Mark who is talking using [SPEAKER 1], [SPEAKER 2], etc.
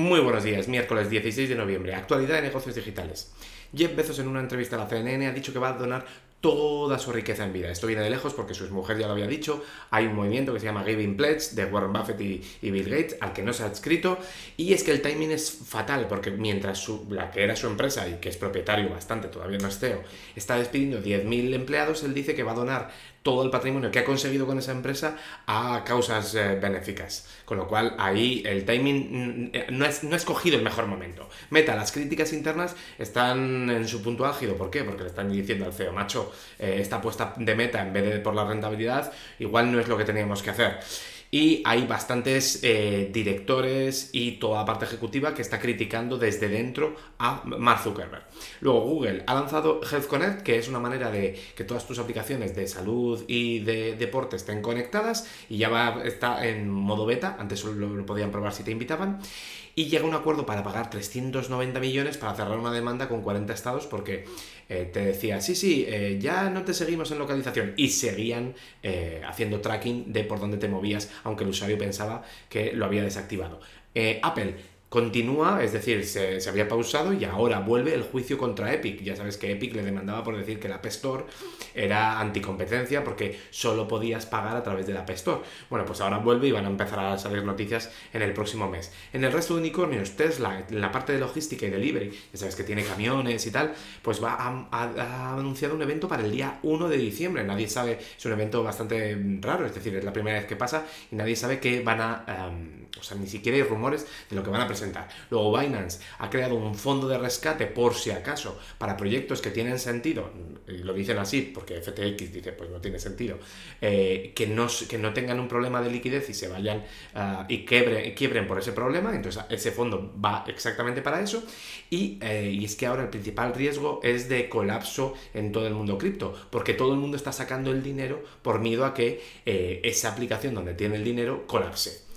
[SPEAKER 1] Muy buenos días, miércoles 16 de noviembre, actualidad de negocios digitales. Jeff Bezos en una entrevista a la CNN ha dicho que va a donar toda su riqueza en vida. Esto viene de lejos porque su mujer ya lo había dicho. Hay un movimiento que se llama Giving Pledge de Warren Buffett y, Bill Gates al que no se ha adscrito. Y es que el timing es fatal porque mientras la que era su empresa y que es propietario bastante, todavía no es CEO, está despidiendo 10.000 empleados, él dice que va a donar todo el patrimonio que ha conseguido con esa empresa a causas eh, benéficas. Con lo cual ahí el timing mm, eh, no es, no escogido el mejor momento. Meta, las críticas internas están en su punto álgido. ¿Por qué? Porque le están diciendo al CEO, macho, eh, esta puesta de meta en vez de por la rentabilidad, igual no es lo que teníamos que hacer y hay bastantes eh, directores y toda la parte ejecutiva que está criticando desde dentro a Mark Zuckerberg. Luego Google ha lanzado Health Connect, que es una manera de que todas tus aplicaciones de salud y de deporte estén conectadas y ya está en modo beta, antes solo lo podían probar si te invitaban. Y llega un acuerdo para pagar 390 millones para cerrar una demanda con 40 estados porque eh, te decía, sí, sí, eh, ya no te seguimos en localización y seguían haciendo tracking de por dónde te movías, aunque el usuario pensaba que lo había desactivado. Apple continúa, es decir, se, había pausado y ahora vuelve el juicio contra Epic. Ya sabes que Epic le demandaba por decir que la App Store era anticompetencia porque solo podías pagar a través de la App Store. Bueno, pues ahora vuelve y van a empezar a salir noticias en el próximo mes. En el resto de unicornios, Tesla, en la parte de logística y delivery, ya sabes que tiene camiones y tal, pues va a, ha anunciado un evento para el día 1 de diciembre. Nadie sabe, es un evento bastante raro, es decir, es la primera vez que pasa y nadie sabe qué van a... Em, o sea, ni siquiera hay rumores de lo que van a presentar. Luego Binance ha creado un fondo de rescate por si acaso para proyectos que tienen sentido, lo dicen así porque FTX dice pues no tiene sentido, eh, que, no, que no tengan un problema de liquidez y se vayan ah, y quiebre, quiebren por ese problema, entonces ese fondo va exactamente para eso. Y, eh, y es que ahora el principal riesgo es de colapso en todo el mundo cripto, porque todo el mundo está sacando el dinero por miedo a que eh, esa aplicación donde tiene el dinero colapse.